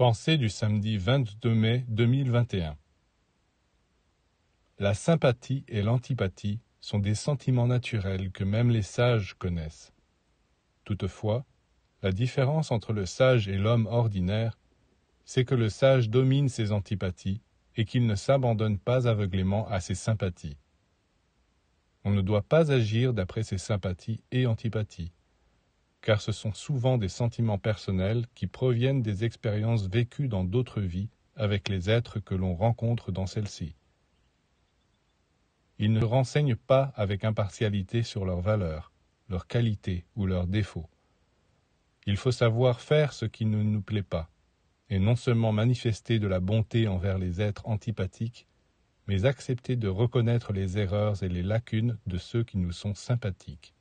Pensée du samedi 22 mai 2021 La sympathie et l'antipathie sont des sentiments naturels que même les sages connaissent. Toutefois, la différence entre le sage et l'homme ordinaire, c'est que le sage domine ses antipathies et qu'il ne s'abandonne pas aveuglément à ses sympathies. On ne doit pas agir d'après ses sympathies et antipathies car ce sont souvent des sentiments personnels qui proviennent des expériences vécues dans d'autres vies avec les êtres que l'on rencontre dans celles-ci. Ils ne renseignent pas avec impartialité sur leurs valeurs, leurs qualités ou leurs défauts. Il faut savoir faire ce qui ne nous plaît pas, et non seulement manifester de la bonté envers les êtres antipathiques, mais accepter de reconnaître les erreurs et les lacunes de ceux qui nous sont sympathiques.